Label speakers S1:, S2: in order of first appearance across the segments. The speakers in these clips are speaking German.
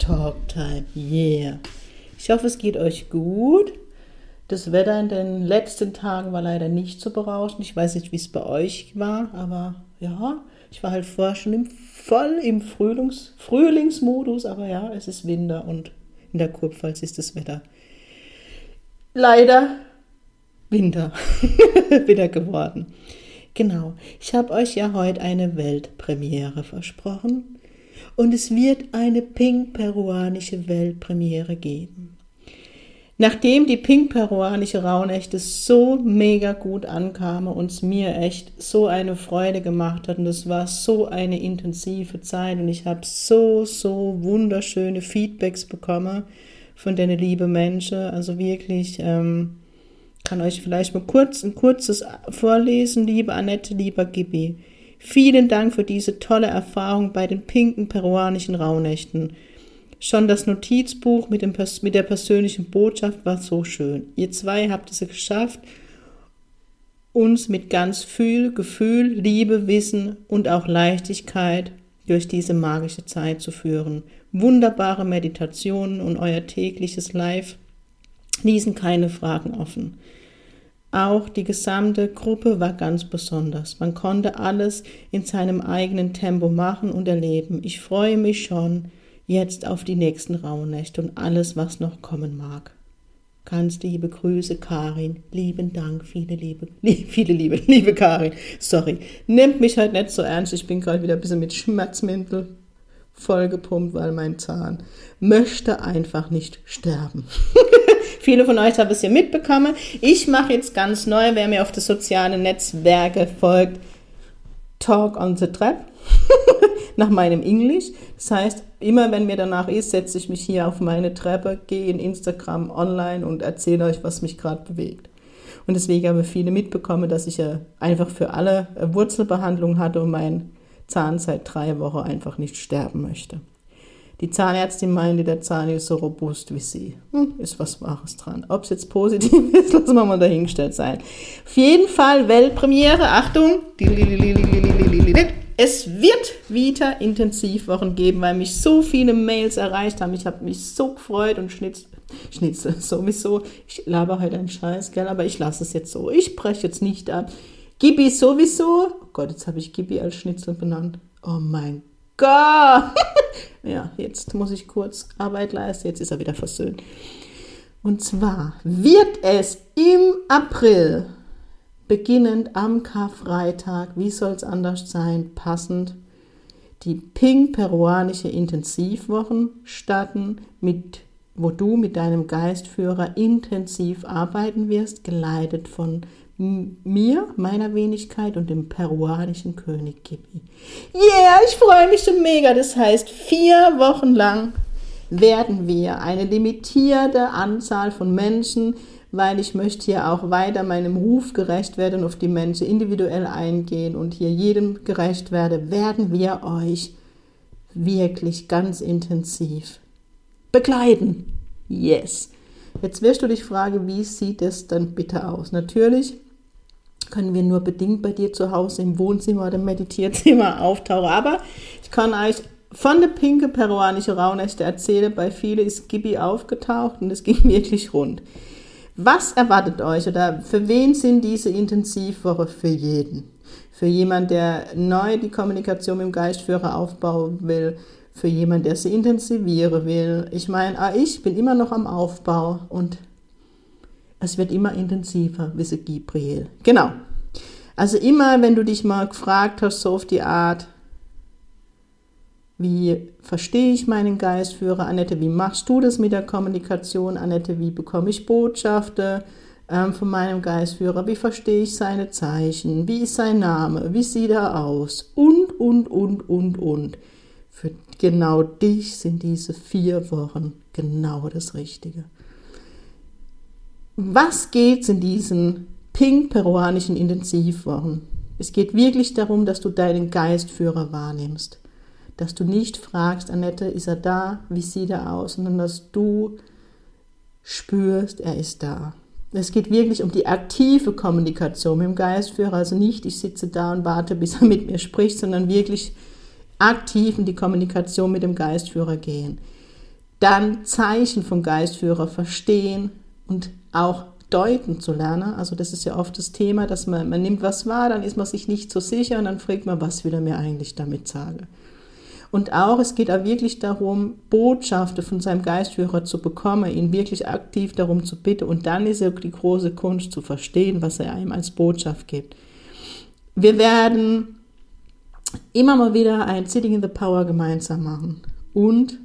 S1: Talk Time. Yeah. Ich hoffe, es geht euch gut. Das Wetter in den letzten Tagen war leider nicht so berauschend. Ich weiß nicht, wie es bei euch war, aber ja, ich war halt vorher schon im, voll im Frühlings, Frühlingsmodus, aber ja, es ist Winter und in der Kurpfalz ist das Wetter leider Winter wieder geworden. Genau, ich habe euch ja heute eine Weltpremiere versprochen und es wird eine pink-peruanische Weltpremiere geben. Nachdem die pink-peruanische Rauhnächte so mega gut ankamen und es mir echt so eine Freude gemacht hat und es war so eine intensive Zeit und ich habe so, so wunderschöne Feedbacks bekommen von den lieben Menschen, also wirklich... Ähm, kann euch vielleicht mal kurz ein kurzes vorlesen, liebe Annette, lieber Gibi. Vielen Dank für diese tolle Erfahrung bei den pinken peruanischen Rauhnächten. Schon das Notizbuch mit, dem, mit der persönlichen Botschaft war so schön. Ihr zwei habt es geschafft, uns mit ganz viel Gefühl, Liebe, Wissen und auch Leichtigkeit durch diese magische Zeit zu führen. Wunderbare Meditationen und euer tägliches Live ließen keine Fragen offen. Auch die gesamte Gruppe war ganz besonders. Man konnte alles in seinem eigenen Tempo machen und erleben. Ich freue mich schon jetzt auf die nächsten Rauhnächte und alles, was noch kommen mag. Ganz liebe Grüße, Karin. Lieben Dank, viele Liebe, li viele Liebe, liebe Karin. Sorry, nehmt mich halt nicht so ernst. Ich bin gerade wieder ein bisschen mit Schmerzmittel vollgepumpt, weil mein Zahn möchte einfach nicht sterben. Viele von euch haben es ja mitbekommen. Ich mache jetzt ganz neu, wer mir auf die sozialen Netzwerke folgt, Talk on the Trap nach meinem Englisch. Das heißt, immer wenn mir danach ist, setze ich mich hier auf meine Treppe, gehe in Instagram online und erzähle euch, was mich gerade bewegt. Und deswegen haben viele mitbekommen, dass ich ja einfach für alle Wurzelbehandlung hatte und mein Zahn seit drei Wochen einfach nicht sterben möchte. Die Zahnärztin meinte, der Zahn ist so robust wie sie. Hm, ist was Wahres dran. Ob es jetzt positiv ist, lassen wir mal dahingestellt sein. Auf jeden Fall Weltpremiere. Achtung. Es wird wieder Intensivwochen geben, weil mich so viele Mails erreicht haben. Ich habe mich so gefreut und schnitz, schnitzel sowieso. Ich laber heute einen Scheiß, gell, aber ich lasse es jetzt so. Ich breche jetzt nicht ab. Gibi sowieso. Oh Gott, jetzt habe ich Gibi als Schnitzel benannt. Oh mein Gott. ja, jetzt muss ich kurz Arbeit leisten. Jetzt ist er wieder versöhnt. Und zwar wird es im April, beginnend am Karfreitag, wie soll es anders sein, passend, die Ping-peruanische Intensivwochen starten, mit, wo du mit deinem Geistführer intensiv arbeiten wirst, geleitet von mir, meiner Wenigkeit und dem peruanischen König Gibi. Yeah, ich freue mich schon mega. Das heißt, vier Wochen lang werden wir eine limitierte Anzahl von Menschen, weil ich möchte hier auch weiter meinem Ruf gerecht werden, auf die Menschen individuell eingehen und hier jedem gerecht werde, werden wir euch wirklich ganz intensiv begleiten. Yes. Jetzt wirst du dich fragen, wie sieht es dann bitte aus? Natürlich können wir nur bedingt bei dir zu Hause im Wohnzimmer oder im Meditierzimmer auftauchen. Aber ich kann euch von der pinke peruanische Rauhnächte erzählen. Bei vielen ist Gibi aufgetaucht und es ging wirklich rund. Was erwartet euch oder für wen sind diese Intensivwoche für jeden? Für jemand, der neu die Kommunikation mit dem Geistführer aufbauen will, für jemand, der sie intensivieren will. Ich meine, ah, ich bin immer noch am Aufbau und es wird immer intensiver, wisse Gabriel. Genau. Also immer, wenn du dich mal gefragt hast, so auf die Art, wie verstehe ich meinen Geistführer, Annette, wie machst du das mit der Kommunikation, Annette, wie bekomme ich Botschaften ähm, von meinem Geistführer, wie verstehe ich seine Zeichen, wie ist sein Name, wie sieht er aus und, und, und, und, und. Für genau dich sind diese vier Wochen genau das Richtige. Was geht's in diesen pink-peruanischen Intensivwochen? Es geht wirklich darum, dass du deinen Geistführer wahrnimmst. Dass du nicht fragst, Annette, ist er da? Wie sieht er aus? Sondern dass du spürst, er ist da. Es geht wirklich um die aktive Kommunikation mit dem Geistführer. Also nicht, ich sitze da und warte, bis er mit mir spricht, sondern wirklich aktiv in die Kommunikation mit dem Geistführer gehen. Dann Zeichen vom Geistführer verstehen und auch deuten zu lernen. Also das ist ja oft das Thema, dass man, man nimmt was wahr, dann ist man sich nicht so sicher und dann fragt man, was will er mir eigentlich damit sagen. Und auch, es geht auch wirklich darum, Botschaften von seinem Geistführer zu bekommen, ihn wirklich aktiv darum zu bitten. Und dann ist ja die große Kunst zu verstehen, was er einem als Botschaft gibt. Wir werden immer mal wieder ein Sitting in the Power gemeinsam machen. Und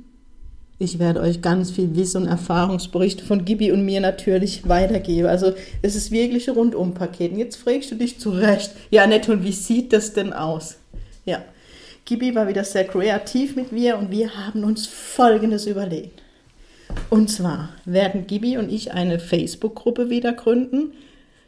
S1: ich werde euch ganz viel Wissen und Erfahrungsberichte von Gibi und mir natürlich weitergeben. Also es ist wirklich ein Rundum-Paket. Und jetzt fragst du dich zurecht, ja nett, und wie sieht das denn aus? Ja, Gibi war wieder sehr kreativ mit mir und wir haben uns Folgendes überlegt. Und zwar werden Gibi und ich eine Facebook-Gruppe wieder gründen.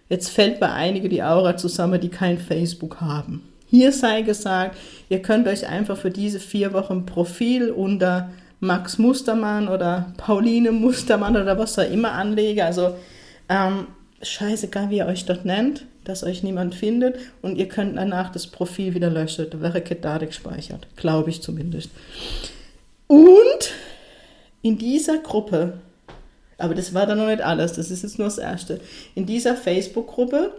S1: Jetzt fällt bei einigen die Aura zusammen, die kein Facebook haben. Hier sei gesagt, ihr könnt euch einfach für diese vier Wochen Profil unter Max Mustermann oder Pauline Mustermann oder was auch immer anlegen. Also ähm, scheißegal, wie ihr euch dort nennt, dass euch niemand findet und ihr könnt danach das Profil wieder löschen. Da wäre keine gespeichert, glaube ich zumindest. Und in dieser Gruppe, aber das war dann noch nicht alles, das ist jetzt nur das Erste, in dieser Facebook-Gruppe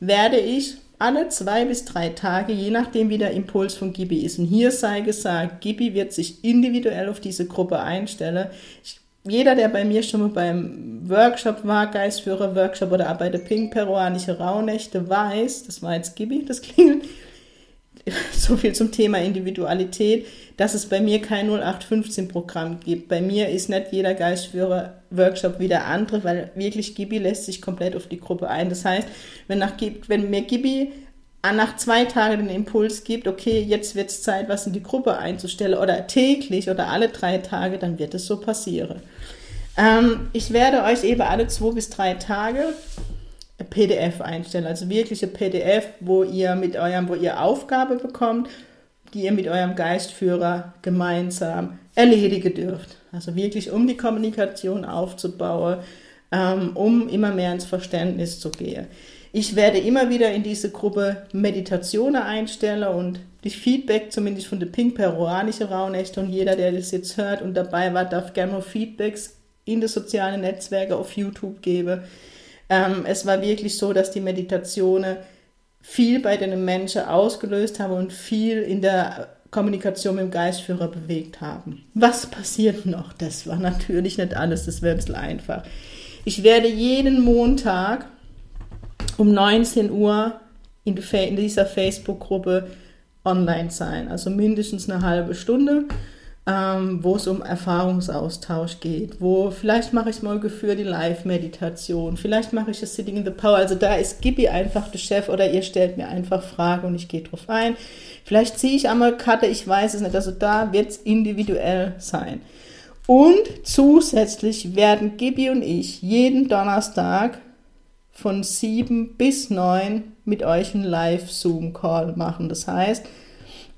S1: werde ich alle zwei bis drei Tage, je nachdem wie der Impuls von Gibi ist. Und hier sei gesagt, Gibi wird sich individuell auf diese Gruppe einstellen. Ich jeder, der bei mir schon mal beim Workshop war, Geistführer-Workshop oder auch bei der Pink Peruanische Rauhnächte, weiß, das war jetzt Gibi, das klingelt, so viel zum Thema Individualität, dass es bei mir kein 0815-Programm gibt. Bei mir ist nicht jeder Geistführer-Workshop wie der andere, weil wirklich Gibi lässt sich komplett auf die Gruppe ein. Das heißt, wenn, nach, wenn mir Gibi nach zwei Tagen den Impuls gibt, okay, jetzt wird es Zeit, was in die Gruppe einzustellen oder täglich oder alle drei Tage, dann wird es so passieren. Ähm, ich werde euch eben alle zwei bis drei Tage PDF einstellen, also wirkliche PDF, wo ihr mit eurem, wo ihr Aufgabe bekommt, die ihr mit eurem Geistführer gemeinsam erledigen dürft. Also wirklich, um die Kommunikation aufzubauen, ähm, um immer mehr ins Verständnis zu gehen. Ich werde immer wieder in diese Gruppe Meditationen einstellen und die Feedback, zumindest von der Pink Peruanische Rauhnächte und jeder, der das jetzt hört und dabei war, darf gerne Feedbacks in die sozialen Netzwerke auf YouTube geben. Ähm, es war wirklich so, dass die Meditationen viel bei den Menschen ausgelöst haben und viel in der Kommunikation mit dem Geistführer bewegt haben. Was passiert noch? Das war natürlich nicht alles, das wäre ein bisschen einfach. Ich werde jeden Montag um 19 Uhr in, in dieser Facebook-Gruppe online sein. Also mindestens eine halbe Stunde, ähm, wo es um Erfahrungsaustausch geht. Wo vielleicht mache ich mal geführt die Live-Meditation, vielleicht mache ich das Sitting in the Power. Also da ist Gibi einfach der Chef oder ihr stellt mir einfach Fragen und ich gehe drauf ein. Vielleicht ziehe ich einmal Karte, ich weiß es nicht. Also da wird es individuell sein. Und zusätzlich werden Gibi und ich jeden Donnerstag von sieben bis neun mit euch einen Live-Zoom-Call machen. Das heißt,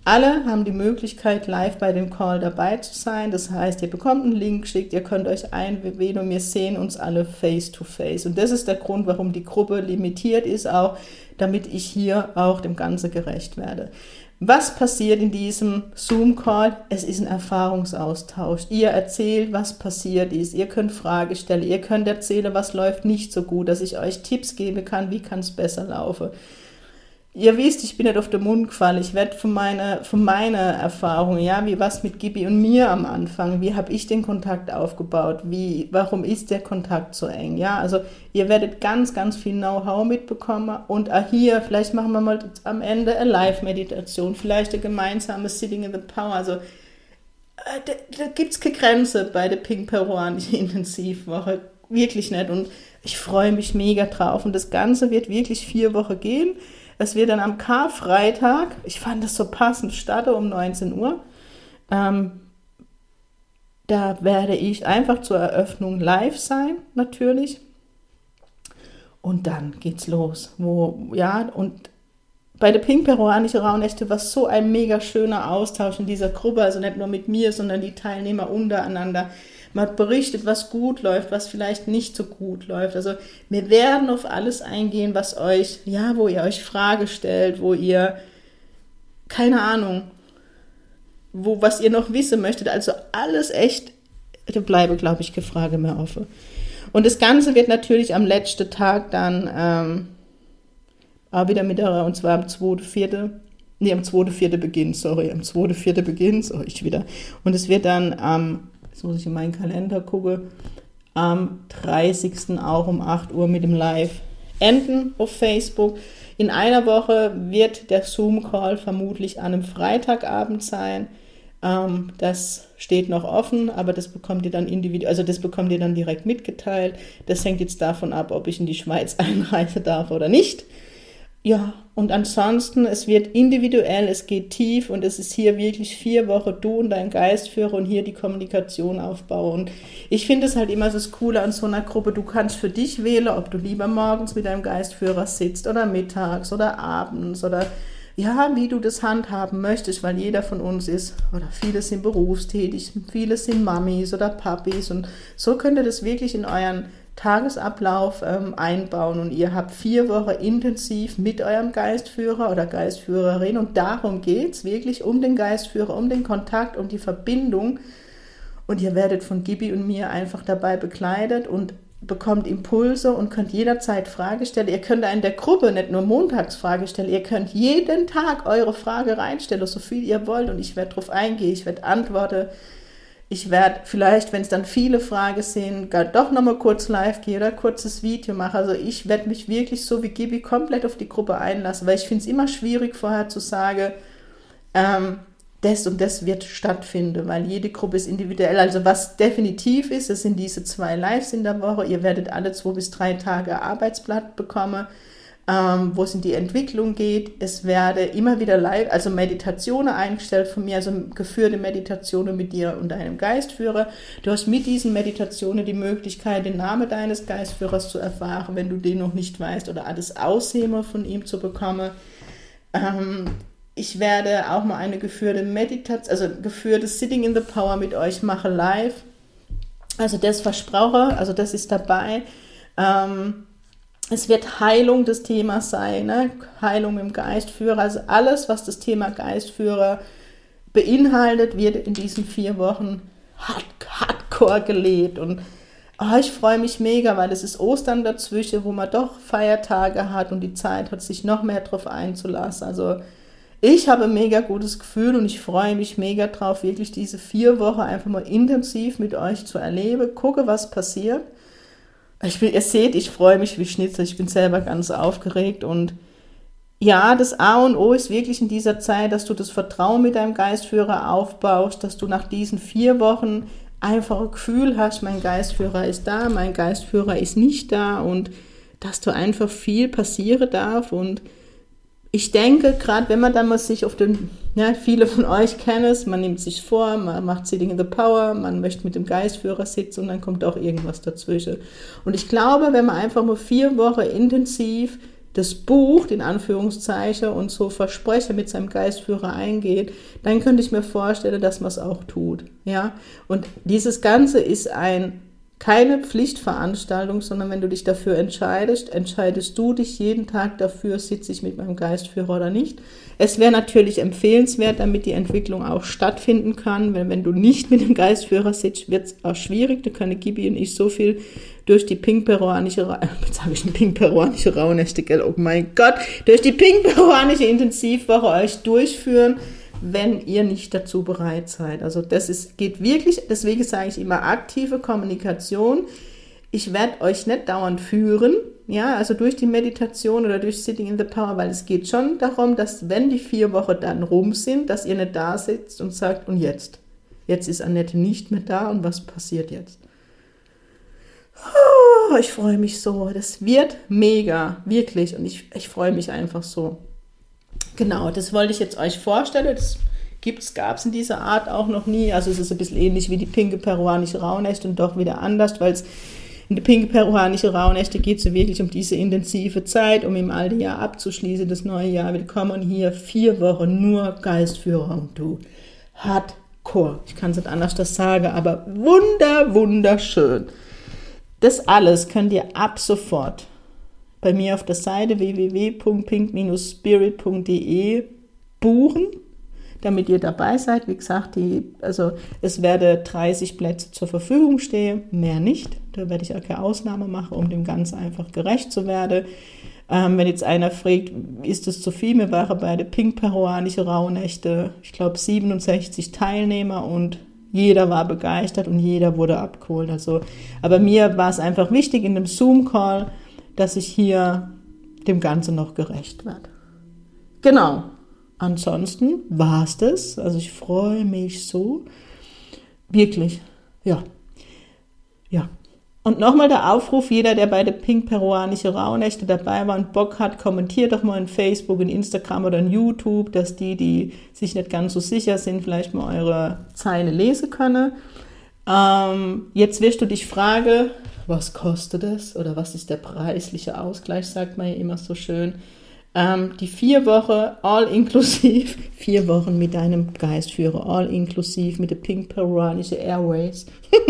S1: alle haben die Möglichkeit, live bei dem Call dabei zu sein. Das heißt, ihr bekommt einen Link geschickt, ihr könnt euch einwählen und wir sehen uns alle face to face. Und das ist der Grund, warum die Gruppe limitiert ist, auch damit ich hier auch dem Ganze gerecht werde. Was passiert in diesem Zoom-Call? Es ist ein Erfahrungsaustausch. Ihr erzählt, was passiert ist. Ihr könnt Fragen stellen. Ihr könnt erzählen, was läuft nicht so gut, dass ich euch Tipps geben kann, wie kann es besser laufen. Ihr wisst, ich bin nicht auf den Mund gefallen. Ich werde von meiner, von meiner Erfahrung, ja, wie was mit Gibi und mir am Anfang, wie habe ich den Kontakt aufgebaut, wie, warum ist der Kontakt so eng, ja, also ihr werdet ganz, ganz viel Know-how mitbekommen und auch hier, vielleicht machen wir mal am Ende eine Live-Meditation, vielleicht ein gemeinsames Sitting in the Power, also äh, da, da gibt es keine Grenze bei der Pink Peruanische Intensivwoche, wirklich nicht. Und ich freue mich mega drauf. Und das Ganze wird wirklich vier Wochen gehen, dass wir dann am Karfreitag, ich fand das so passend, starte um 19 Uhr. Ähm, Da werde ich einfach zur Eröffnung live sein, natürlich. Und dann geht's los. Wo, ja, und bei der Pink Peruanische Rauhnächte war so ein mega schöner Austausch in dieser Gruppe, also nicht nur mit mir, sondern die Teilnehmer untereinander. Man berichtet, was gut läuft, was vielleicht nicht so gut läuft. Also wir werden auf alles eingehen, was euch, ja, wo ihr euch Frage stellt, wo ihr, keine Ahnung, wo, was ihr noch wissen möchtet. Also alles echt, da bleibe, glaube ich, Frage mehr offen. Und das Ganze wird natürlich am letzten Tag dann ähm, auch wieder mit der, und zwar am 2.4., nee, am 2.4. beginnt, sorry, am 2.4. beginnt, so ich wieder. Und es wird dann am, jetzt muss ich in meinen Kalender gucken, am 30. auch um 8 Uhr mit dem Live enden auf Facebook. In einer Woche wird der Zoom-Call vermutlich an einem Freitagabend sein. Ähm, das steht noch offen, aber das bekommt ihr dann individuell, also das bekommt ihr dann direkt mitgeteilt. Das hängt jetzt davon ab, ob ich in die Schweiz einreisen darf oder nicht. Ja, und ansonsten, es wird individuell, es geht tief und es ist hier wirklich vier Wochen du und dein Geistführer und hier die Kommunikation aufbauen. ich finde es halt immer das Coole an so einer Gruppe, du kannst für dich wählen, ob du lieber morgens mit deinem Geistführer sitzt oder mittags oder abends oder ja, wie du das handhaben möchtest, weil jeder von uns ist, oder viele sind berufstätig, viele sind Mamis oder Papis und so könnt ihr das wirklich in euren Tagesablauf ähm, einbauen und ihr habt vier Wochen intensiv mit eurem Geistführer oder Geistführerin und darum geht es wirklich um den Geistführer, um den Kontakt, um die Verbindung. Und ihr werdet von Gibi und mir einfach dabei begleitet und bekommt Impulse und könnt jederzeit Frage stellen. Ihr könnt in der Gruppe nicht nur montags Frage stellen, ihr könnt jeden Tag eure Frage reinstellen, so viel ihr wollt. Und ich werde darauf eingehen, ich werde antworten ich werde vielleicht, wenn es dann viele Fragen sind, gar doch nochmal kurz live gehen oder kurzes Video machen. Also ich werde mich wirklich so wie Gibi komplett auf die Gruppe einlassen, weil ich finde es immer schwierig vorher zu sagen, ähm, das und das wird stattfinden, weil jede Gruppe ist individuell. Also was definitiv ist, es sind diese zwei Lives in der Woche. Ihr werdet alle zwei bis drei Tage Arbeitsblatt bekommen ähm, wo es in die Entwicklung geht. Es werde immer wieder live, also Meditationen eingestellt von mir, also geführte Meditationen mit dir und deinem Geistführer. Du hast mit diesen Meditationen die Möglichkeit, den Namen deines Geistführers zu erfahren, wenn du den noch nicht weißt, oder alles Ausheme von ihm zu bekommen. Ähm, ich werde auch mal eine geführte Meditation, also geführte Sitting in the Power mit euch machen live. Also das versproche, also das ist dabei. Ähm, es wird Heilung des Themas sein, ne? Heilung im Geistführer. Also alles, was das Thema Geistführer beinhaltet, wird in diesen vier Wochen hard, hardcore gelebt. Und oh, ich freue mich mega, weil es ist Ostern dazwischen, wo man doch Feiertage hat und die Zeit hat, sich noch mehr darauf einzulassen. Also ich habe ein mega gutes Gefühl und ich freue mich mega drauf, wirklich diese vier Wochen einfach mal intensiv mit euch zu erleben. Gucke, was passiert. Ich bin, ihr seht, ich freue mich wie Schnitzel. Ich bin selber ganz aufgeregt und ja, das A und O ist wirklich in dieser Zeit, dass du das Vertrauen mit deinem Geistführer aufbaust, dass du nach diesen vier Wochen einfach ein Gefühl hast, mein Geistführer ist da, mein Geistführer ist nicht da und dass du einfach viel passieren darf und ich denke, gerade wenn man dann mal sich auf den, ja, viele von euch kennen es, man nimmt sich vor, man macht Sitting in the Power, man möchte mit dem Geistführer sitzen und dann kommt auch irgendwas dazwischen. Und ich glaube, wenn man einfach mal vier Wochen intensiv das Buch, in Anführungszeichen, und so Versprecher mit seinem Geistführer eingeht, dann könnte ich mir vorstellen, dass man es auch tut. Ja? Und dieses Ganze ist ein keine Pflichtveranstaltung, sondern wenn du dich dafür entscheidest, entscheidest du dich jeden Tag dafür, sitze ich mit meinem Geistführer oder nicht. Es wäre natürlich empfehlenswert, damit die Entwicklung auch stattfinden kann, weil wenn du nicht mit dem Geistführer sitzt, wird es auch schwierig. Da können Gibi und ich so viel durch die pink-peruanische, jetzt habe ich eine pink-peruanische Rauhnächte, gell, oh mein Gott, durch die pink-peruanische Intensivwoche euch durchführen, wenn ihr nicht dazu bereit seid. Also das ist, geht wirklich, deswegen sage ich immer aktive Kommunikation. Ich werde euch nicht dauernd führen, ja, also durch die Meditation oder durch Sitting in the Power, weil es geht schon darum, dass wenn die vier Wochen dann rum sind, dass ihr nicht da sitzt und sagt, und jetzt? Jetzt ist Annette nicht mehr da und was passiert jetzt? Oh, ich freue mich so. Das wird mega, wirklich. Und ich, ich freue mich einfach so. Genau, das wollte ich jetzt euch vorstellen. Das gab es in dieser Art auch noch nie. Also es ist ein bisschen ähnlich wie die pinke peruanische Rauhnächte und doch wieder anders, weil es in der pinke peruanische Rauhnächte geht es wirklich um diese intensive Zeit, um im alten Jahr abzuschließen, das neue Jahr willkommen hier vier Wochen nur Geistführung, du. Hardcore. Ich kann es nicht anders das sagen, aber wunder, wunderschön. Das alles könnt ihr ab sofort bei mir auf der Seite www.pink-spirit.de buchen, damit ihr dabei seid. Wie gesagt, die, also es werde 30 Plätze zur Verfügung stehen, mehr nicht. Da werde ich auch keine Ausnahme machen, um dem Ganzen einfach gerecht zu werden. Ähm, wenn jetzt einer fragt, ist das zu viel? Wir waren bei der Pink-Peruanische Rauhnächte, ich glaube 67 Teilnehmer und jeder war begeistert und jeder wurde abgeholt. Also, aber mir war es einfach wichtig in dem Zoom-Call, dass ich hier dem Ganzen noch gerecht werde. Genau. Ansonsten war es das. Also ich freue mich so. Wirklich. Ja. Ja. Und nochmal der Aufruf, jeder, der bei der Pink Peruanische Rauhnächte dabei war und Bock hat, kommentiert doch mal in Facebook, in Instagram oder in YouTube, dass die, die sich nicht ganz so sicher sind, vielleicht mal eure Zeile lesen können. Ähm, jetzt wirst du dich fragen, was kostet es oder was ist der preisliche Ausgleich, sagt man ja immer so schön. Ähm, die vier Wochen all inklusiv, vier Wochen mit deinem Geistführer, all inklusiv mit der Pink Peruanische Airways.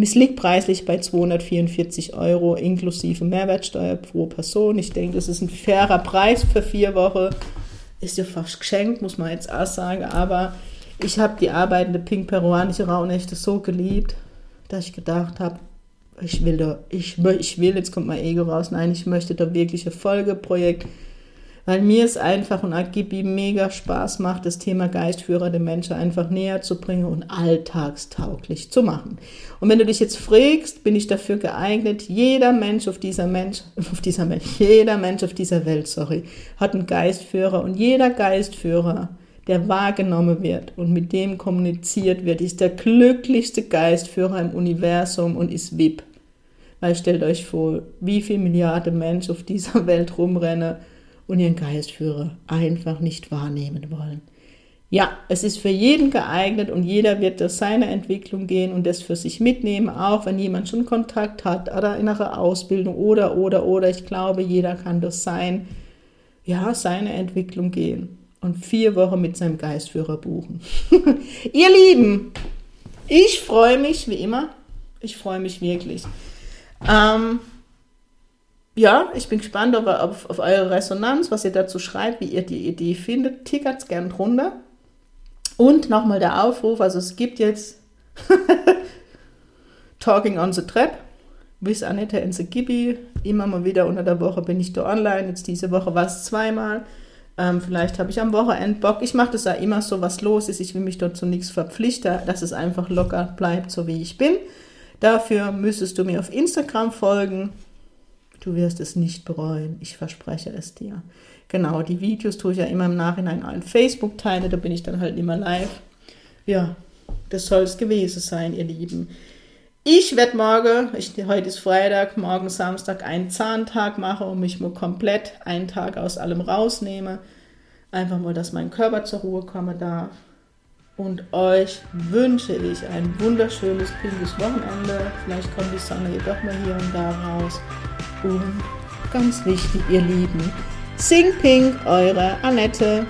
S1: Es liegt preislich bei 244 Euro inklusive Mehrwertsteuer pro Person. Ich denke, das ist ein fairer Preis für vier Wochen. Ist ja fast geschenkt, muss man jetzt auch sagen. Aber ich habe die arbeitende Pink Peruanische Rauhnächte so geliebt, dass ich gedacht habe, ich will da, ich, ich will, jetzt kommt mein Ego raus, nein, ich möchte da wirklich ein Folgeprojekt, weil mir es einfach und Agibi mega Spaß macht, das Thema Geistführer der Menschen einfach näher zu bringen und alltagstauglich zu machen. Und wenn du dich jetzt fragst, bin ich dafür geeignet, jeder Mensch auf dieser Mensch, auf dieser Mensch, jeder Mensch auf dieser Welt, sorry, hat einen Geistführer. Und jeder Geistführer der wahrgenommen wird und mit dem kommuniziert wird, ist der glücklichste Geistführer im Universum und ist VIP. Weil stellt euch vor, wie viele Milliarden Menschen auf dieser Welt rumrennen und ihren Geistführer einfach nicht wahrnehmen wollen. Ja, es ist für jeden geeignet und jeder wird durch seine Entwicklung gehen und das für sich mitnehmen, auch wenn jemand schon Kontakt hat oder innere Ausbildung oder, oder, oder. Ich glaube, jeder kann durch sein, ja, seine Entwicklung gehen und vier Wochen mit seinem Geistführer buchen. Ihr Lieben, ich freue mich wie immer. Ich freue mich wirklich. Ähm, ja, ich bin gespannt auf, auf, auf, eure Resonanz, was ihr dazu schreibt, wie ihr die Idee findet. Tickert es gern drunter. Und nochmal der Aufruf, also es gibt jetzt Talking on the Trap bis Annette in the Gibi. Immer mal wieder unter der Woche bin ich da online. Jetzt diese Woche war es zweimal. Ähm, vielleicht habe ich am Wochenende Bock. Ich mache das ja immer so, was los ist. Ich will mich dort zu nichts verpflichten, dass es einfach locker bleibt, so wie ich bin. Dafür müsstest du mir auf Instagram folgen. Du wirst es nicht bereuen. Ich verspreche es dir. Genau, die Videos tue ich ja immer im Nachhinein an Facebook teilen. Da bin ich dann halt immer live. Ja, das soll es gewesen sein, ihr Lieben. Ich werde morgen, ich, heute ist Freitag, morgen Samstag einen Zahntag machen und mich mal komplett einen Tag aus allem rausnehme. Einfach mal, dass mein Körper zur Ruhe kommen darf. Und euch wünsche ich ein wunderschönes, pinkes Wochenende. Vielleicht kommt die Sonne jedoch mal hier und da raus. Und ganz wichtig, ihr Lieben, Sing Pink, eure Annette.